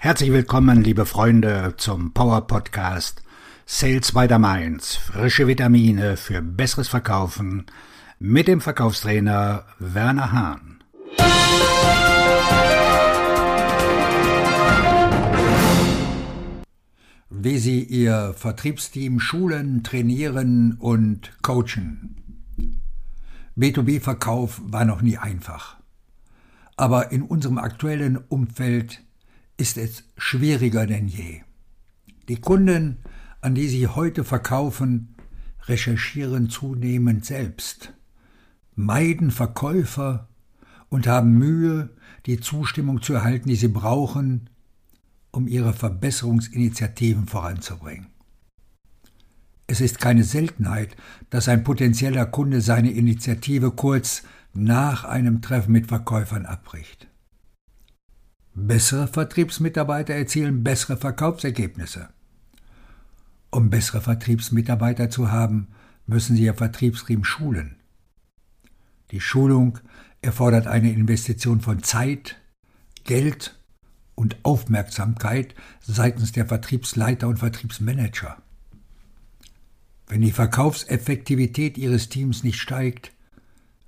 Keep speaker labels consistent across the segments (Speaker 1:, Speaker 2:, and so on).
Speaker 1: Herzlich willkommen, liebe Freunde, zum Power Podcast Sales by the Mainz. Frische Vitamine für besseres Verkaufen mit dem Verkaufstrainer Werner Hahn.
Speaker 2: Wie Sie Ihr Vertriebsteam schulen, trainieren und coachen. B2B-Verkauf war noch nie einfach. Aber in unserem aktuellen Umfeld ist es schwieriger denn je. Die Kunden, an die Sie heute verkaufen, recherchieren zunehmend selbst, meiden Verkäufer und haben Mühe, die Zustimmung zu erhalten, die sie brauchen, um ihre Verbesserungsinitiativen voranzubringen. Es ist keine Seltenheit, dass ein potenzieller Kunde seine Initiative kurz nach einem Treffen mit Verkäufern abbricht. Bessere Vertriebsmitarbeiter erzielen bessere Verkaufsergebnisse. Um bessere Vertriebsmitarbeiter zu haben, müssen sie ihr Vertriebsteam schulen. Die Schulung erfordert eine Investition von Zeit, Geld und Aufmerksamkeit seitens der Vertriebsleiter und Vertriebsmanager. Wenn die Verkaufseffektivität Ihres Teams nicht steigt,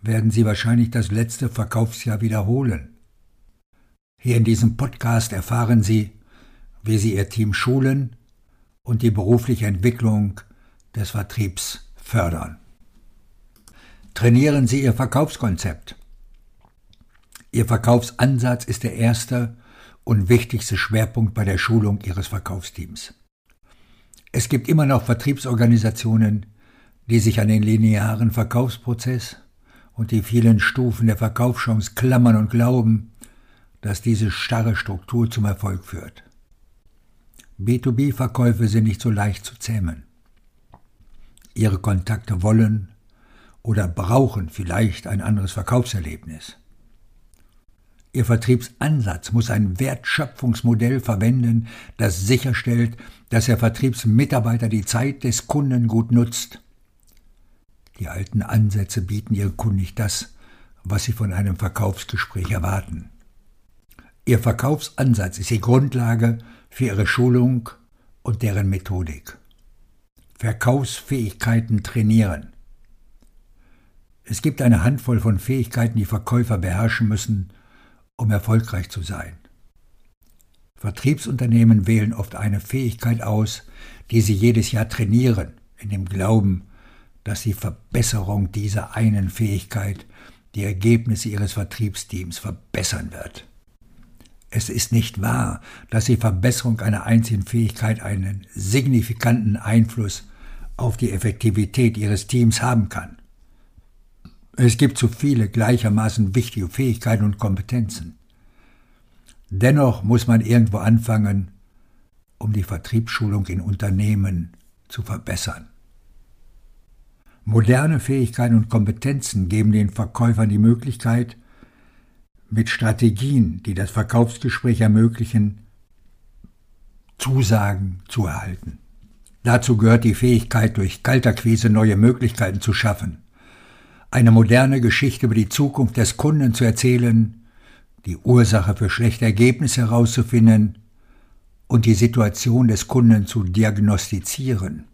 Speaker 2: werden Sie wahrscheinlich das letzte Verkaufsjahr wiederholen. Hier in diesem Podcast erfahren Sie, wie Sie Ihr Team schulen und die berufliche Entwicklung des Vertriebs fördern. Trainieren Sie Ihr Verkaufskonzept. Ihr Verkaufsansatz ist der erste und wichtigste Schwerpunkt bei der Schulung Ihres Verkaufsteams. Es gibt immer noch Vertriebsorganisationen, die sich an den linearen Verkaufsprozess und die vielen Stufen der Verkaufschance klammern und glauben, dass diese starre Struktur zum Erfolg führt. B2B-Verkäufe sind nicht so leicht zu zähmen. Ihre Kontakte wollen oder brauchen vielleicht ein anderes Verkaufserlebnis. Ihr Vertriebsansatz muss ein Wertschöpfungsmodell verwenden, das sicherstellt, dass der Vertriebsmitarbeiter die Zeit des Kunden gut nutzt. Die alten Ansätze bieten ihren Kunden nicht das, was sie von einem Verkaufsgespräch erwarten. Ihr Verkaufsansatz ist die Grundlage für Ihre Schulung und deren Methodik. Verkaufsfähigkeiten trainieren. Es gibt eine Handvoll von Fähigkeiten, die Verkäufer beherrschen müssen, um erfolgreich zu sein. Vertriebsunternehmen wählen oft eine Fähigkeit aus, die sie jedes Jahr trainieren, in dem Glauben, dass die Verbesserung dieser einen Fähigkeit die Ergebnisse ihres Vertriebsteams verbessern wird. Es ist nicht wahr, dass die Verbesserung einer einzigen Fähigkeit einen signifikanten Einfluss auf die Effektivität Ihres Teams haben kann. Es gibt zu viele gleichermaßen wichtige Fähigkeiten und Kompetenzen. Dennoch muss man irgendwo anfangen, um die Vertriebsschulung in Unternehmen zu verbessern. Moderne Fähigkeiten und Kompetenzen geben den Verkäufern die Möglichkeit, mit Strategien, die das Verkaufsgespräch ermöglichen, Zusagen zu erhalten. Dazu gehört die Fähigkeit, durch Kalterquise neue Möglichkeiten zu schaffen, eine moderne Geschichte über die Zukunft des Kunden zu erzählen, die Ursache für schlechte Ergebnisse herauszufinden und die Situation des Kunden zu diagnostizieren.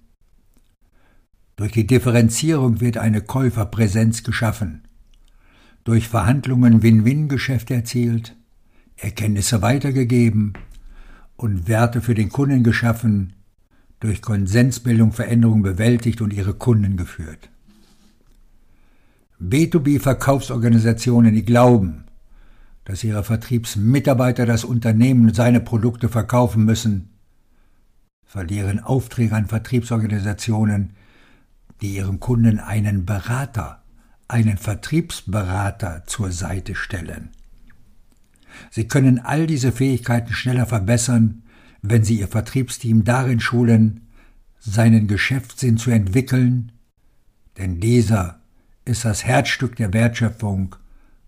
Speaker 2: Durch die Differenzierung wird eine Käuferpräsenz geschaffen, durch Verhandlungen Win-Win-Geschäfte erzielt, Erkenntnisse weitergegeben und Werte für den Kunden geschaffen, durch Konsensbildung Veränderungen bewältigt und ihre Kunden geführt. B2B-Verkaufsorganisationen, die glauben, dass ihre Vertriebsmitarbeiter das Unternehmen und seine Produkte verkaufen müssen, verlieren Aufträge an Vertriebsorganisationen, die ihren Kunden einen Berater einen Vertriebsberater zur Seite stellen. Sie können all diese Fähigkeiten schneller verbessern, wenn Sie Ihr Vertriebsteam darin schulen, seinen Geschäftssinn zu entwickeln, denn dieser ist das Herzstück der Wertschöpfung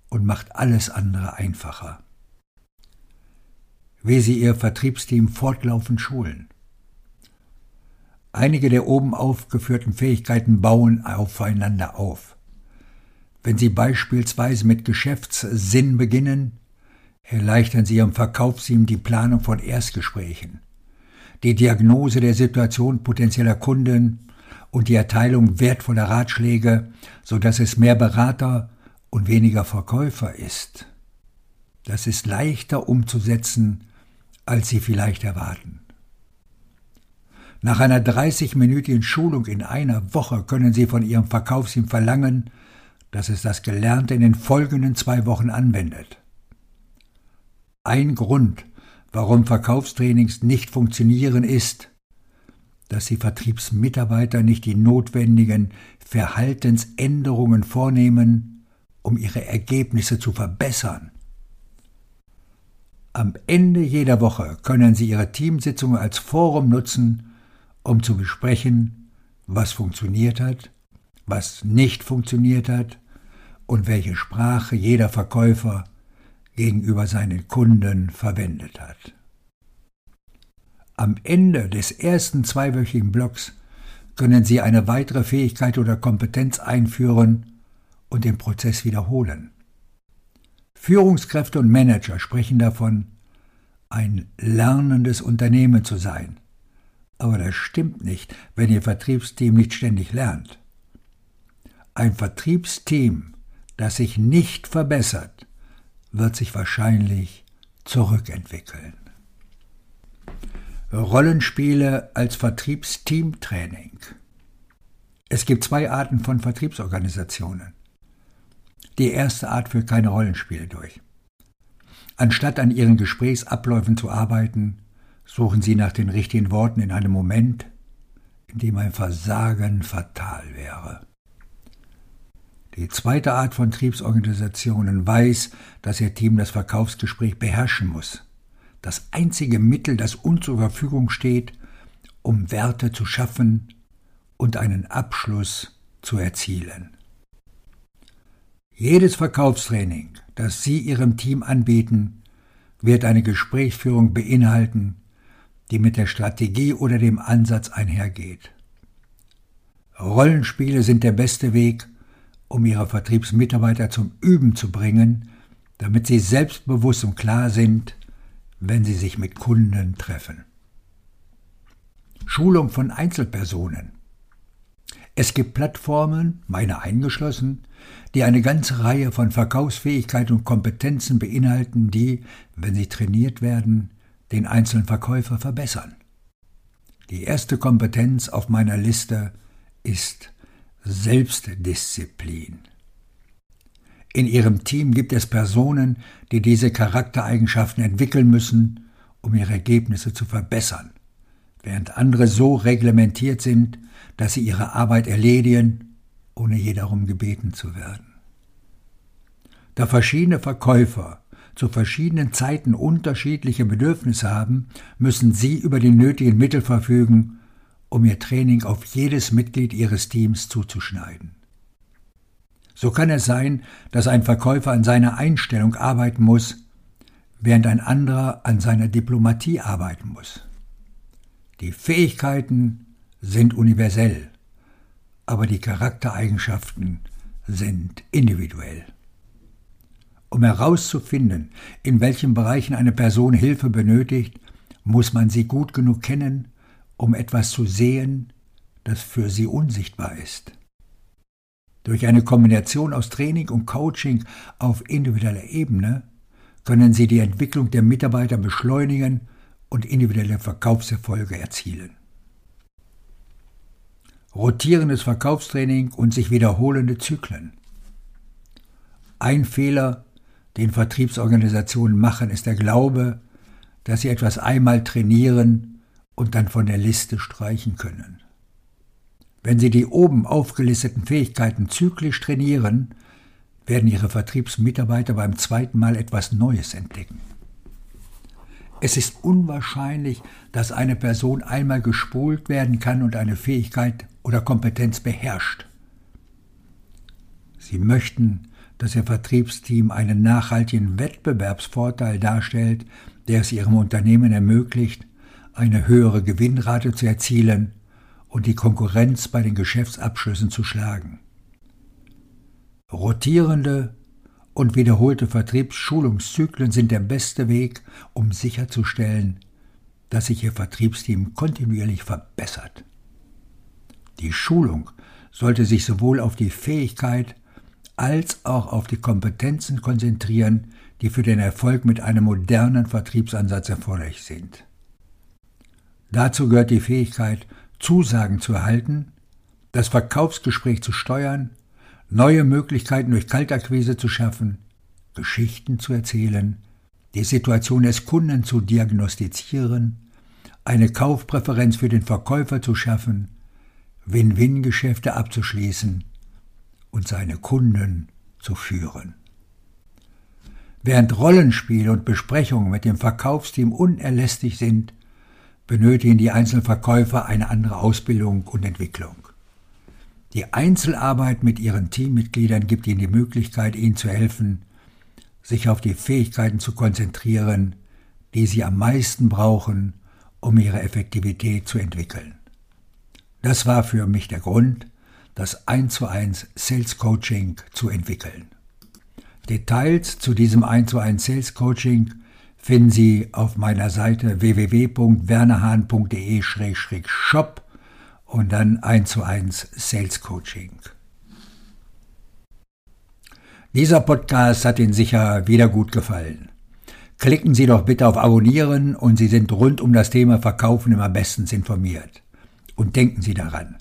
Speaker 2: und macht alles andere einfacher. Wie Sie Ihr Vertriebsteam fortlaufend schulen. Einige der oben aufgeführten Fähigkeiten bauen aufeinander auf. Wenn Sie beispielsweise mit Geschäftssinn beginnen, erleichtern Sie Ihrem Verkaufsteam die Planung von Erstgesprächen, die Diagnose der Situation potenzieller Kunden und die Erteilung wertvoller Ratschläge, so dass es mehr Berater und weniger Verkäufer ist. Das ist leichter umzusetzen, als Sie vielleicht erwarten. Nach einer 30-minütigen Schulung in einer Woche können Sie von Ihrem Verkaufsteam verlangen, dass es das Gelernte in den folgenden zwei Wochen anwendet. Ein Grund, warum Verkaufstrainings nicht funktionieren, ist, dass die Vertriebsmitarbeiter nicht die notwendigen Verhaltensänderungen vornehmen, um ihre Ergebnisse zu verbessern. Am Ende jeder Woche können Sie Ihre Teamsitzungen als Forum nutzen, um zu besprechen, was funktioniert hat, was nicht funktioniert hat und welche Sprache jeder Verkäufer gegenüber seinen Kunden verwendet hat. Am Ende des ersten zweiwöchigen Blocks können Sie eine weitere Fähigkeit oder Kompetenz einführen und den Prozess wiederholen. Führungskräfte und Manager sprechen davon, ein lernendes Unternehmen zu sein. Aber das stimmt nicht, wenn Ihr Vertriebsteam nicht ständig lernt. Ein Vertriebsteam, das sich nicht verbessert, wird sich wahrscheinlich zurückentwickeln. Rollenspiele als Vertriebsteamtraining. Es gibt zwei Arten von Vertriebsorganisationen. Die erste Art führt keine Rollenspiele durch. Anstatt an ihren Gesprächsabläufen zu arbeiten, suchen sie nach den richtigen Worten in einem Moment, in dem ein Versagen fatal wäre. Die zweite Art von Triebsorganisationen weiß, dass ihr Team das Verkaufsgespräch beherrschen muss das einzige Mittel, das uns zur Verfügung steht, um Werte zu schaffen und einen Abschluss zu erzielen. Jedes Verkaufstraining, das Sie Ihrem Team anbieten, wird eine Gesprächsführung beinhalten, die mit der Strategie oder dem Ansatz einhergeht. Rollenspiele sind der beste Weg, um Ihre Vertriebsmitarbeiter zum Üben zu bringen, damit sie selbstbewusst und klar sind, wenn sie sich mit Kunden treffen. Schulung von Einzelpersonen. Es gibt Plattformen, meine eingeschlossen, die eine ganze Reihe von Verkaufsfähigkeit und Kompetenzen beinhalten, die, wenn sie trainiert werden, den einzelnen Verkäufer verbessern. Die erste Kompetenz auf meiner Liste ist Selbstdisziplin. In ihrem Team gibt es Personen, die diese Charaktereigenschaften entwickeln müssen, um ihre Ergebnisse zu verbessern, während andere so reglementiert sind, dass sie ihre Arbeit erledigen, ohne je darum gebeten zu werden. Da verschiedene Verkäufer zu verschiedenen Zeiten unterschiedliche Bedürfnisse haben, müssen sie über die nötigen Mittel verfügen, um ihr Training auf jedes Mitglied ihres Teams zuzuschneiden. So kann es sein, dass ein Verkäufer an seiner Einstellung arbeiten muss, während ein anderer an seiner Diplomatie arbeiten muss. Die Fähigkeiten sind universell, aber die Charaktereigenschaften sind individuell. Um herauszufinden, in welchen Bereichen eine Person Hilfe benötigt, muss man sie gut genug kennen, um etwas zu sehen, das für sie unsichtbar ist. Durch eine Kombination aus Training und Coaching auf individueller Ebene können Sie die Entwicklung der Mitarbeiter beschleunigen und individuelle Verkaufserfolge erzielen. Rotierendes Verkaufstraining und sich wiederholende Zyklen. Ein Fehler, den Vertriebsorganisationen machen, ist der Glaube, dass sie etwas einmal trainieren und dann von der Liste streichen können. Wenn Sie die oben aufgelisteten Fähigkeiten zyklisch trainieren, werden Ihre Vertriebsmitarbeiter beim zweiten Mal etwas Neues entdecken. Es ist unwahrscheinlich, dass eine Person einmal gespult werden kann und eine Fähigkeit oder Kompetenz beherrscht. Sie möchten, dass Ihr Vertriebsteam einen nachhaltigen Wettbewerbsvorteil darstellt, der es Ihrem Unternehmen ermöglicht, eine höhere Gewinnrate zu erzielen und die Konkurrenz bei den Geschäftsabschlüssen zu schlagen. Rotierende und wiederholte Vertriebsschulungszyklen sind der beste Weg, um sicherzustellen, dass sich Ihr Vertriebsteam kontinuierlich verbessert. Die Schulung sollte sich sowohl auf die Fähigkeit als auch auf die Kompetenzen konzentrieren, die für den Erfolg mit einem modernen Vertriebsansatz erforderlich sind. Dazu gehört die Fähigkeit, Zusagen zu erhalten, das Verkaufsgespräch zu steuern, neue Möglichkeiten durch Kaltakquise zu schaffen, Geschichten zu erzählen, die Situation des Kunden zu diagnostizieren, eine Kaufpräferenz für den Verkäufer zu schaffen, Win-Win-Geschäfte abzuschließen und seine Kunden zu führen. Während Rollenspiele und Besprechungen mit dem Verkaufsteam unerlässlich sind, benötigen die einzelnen Verkäufer eine andere Ausbildung und Entwicklung. Die Einzelarbeit mit ihren Teammitgliedern gibt ihnen die Möglichkeit, ihnen zu helfen, sich auf die Fähigkeiten zu konzentrieren, die sie am meisten brauchen, um ihre Effektivität zu entwickeln. Das war für mich der Grund, das 1 zu 1 Sales Coaching zu entwickeln. Details zu diesem 1 zu 1 Sales Coaching finden Sie auf meiner Seite www.wernerhahn.de-shop und dann 1 zu 1 Sales Coaching. Dieser Podcast hat Ihnen sicher wieder gut gefallen. Klicken Sie doch bitte auf Abonnieren und Sie sind rund um das Thema Verkaufen immer bestens informiert. Und denken Sie daran,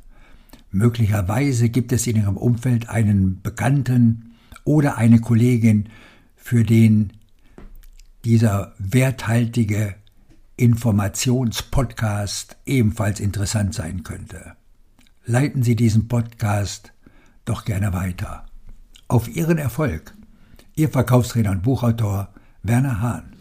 Speaker 2: möglicherweise gibt es in Ihrem Umfeld einen Bekannten oder eine Kollegin, für den dieser werthaltige Informationspodcast ebenfalls interessant sein könnte. Leiten Sie diesen Podcast doch gerne weiter. Auf Ihren Erfolg. Ihr Verkaufstrainer und Buchautor Werner Hahn.